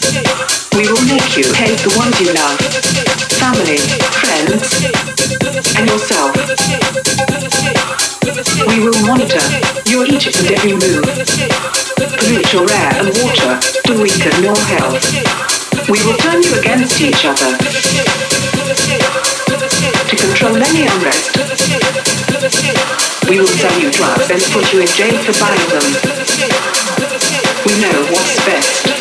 We will make you hate the ones you love, family, friends, and yourself. We will monitor your each and every move, pollute your air and water to weaken your health. We will turn you against each other to control any unrest. We will sell you drugs and put you in jail for buying them. We know what's best.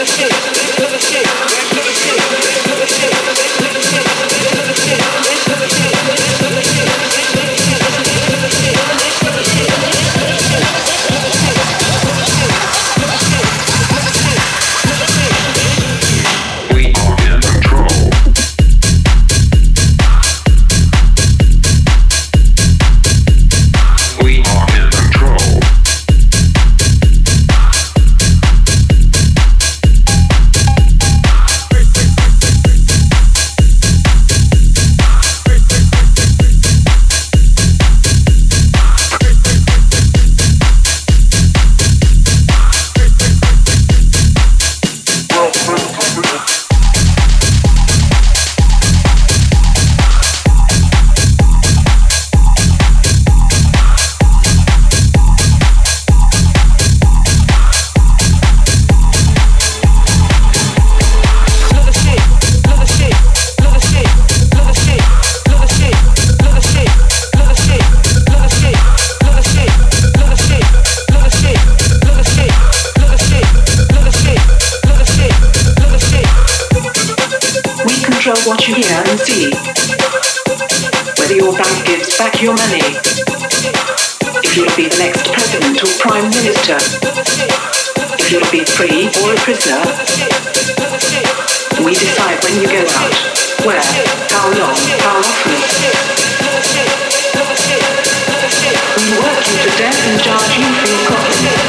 We decide when you go out, where, how long, how often. We work you to death and charge you for your.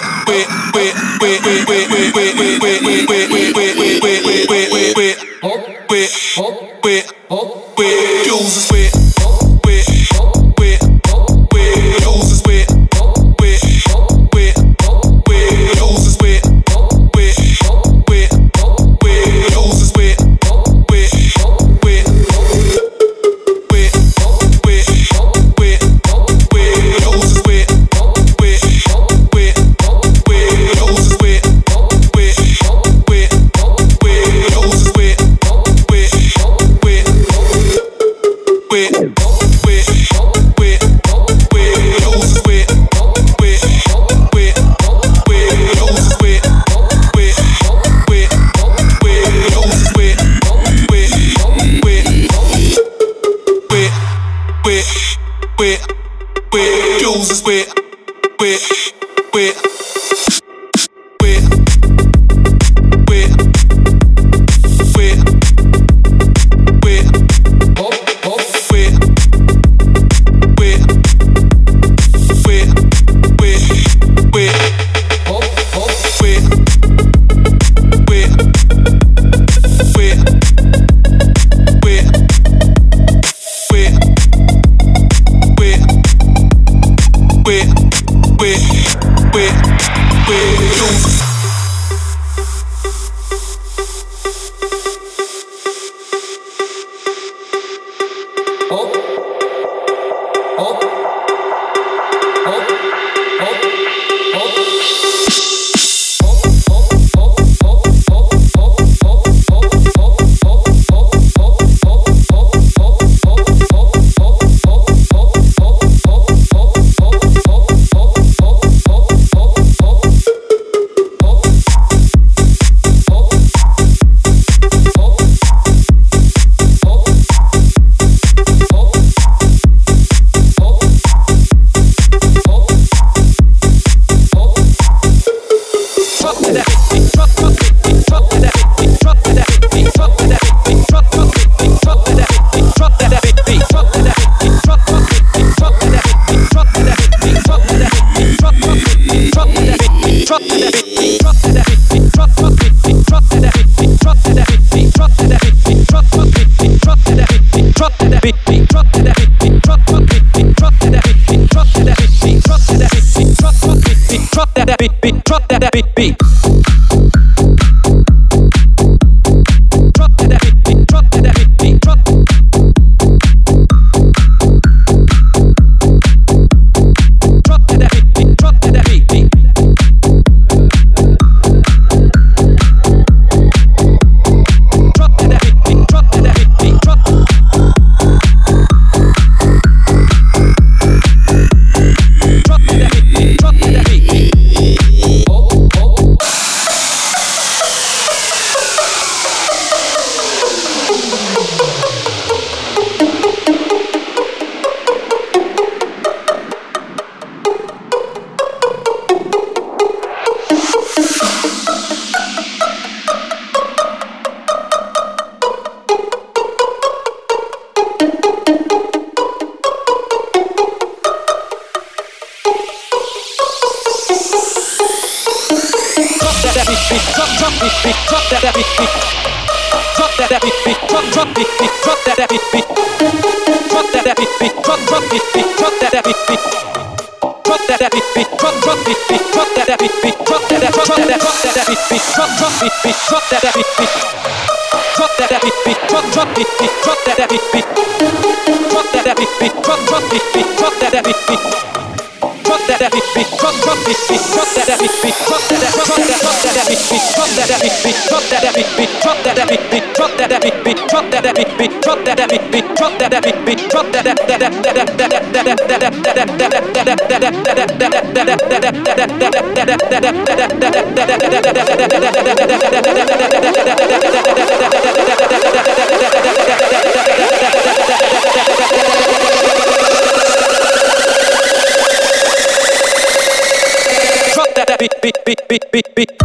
beat, beat, beat, beat.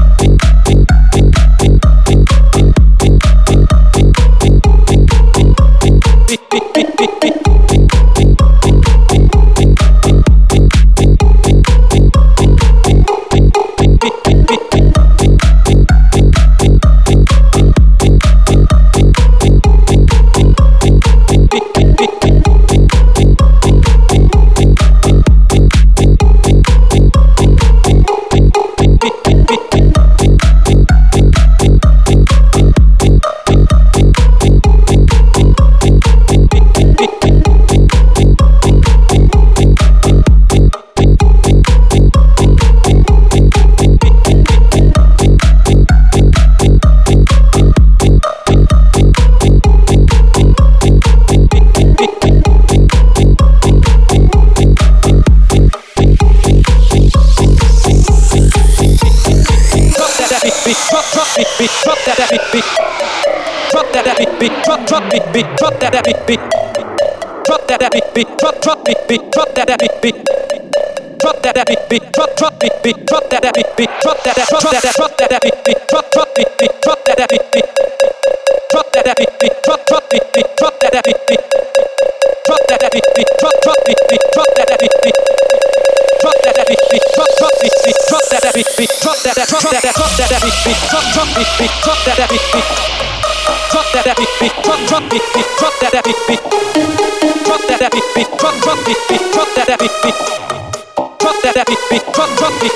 that beat, beat, drop, drop, beat, beat,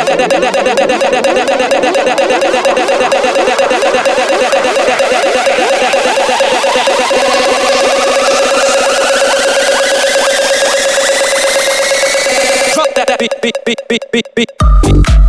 beat beat beat beat beat beat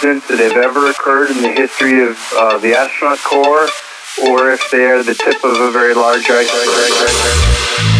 two incidents that have ever occurred in the history of uh, the astronaut corps, or if they are the tip of a very large iceberg.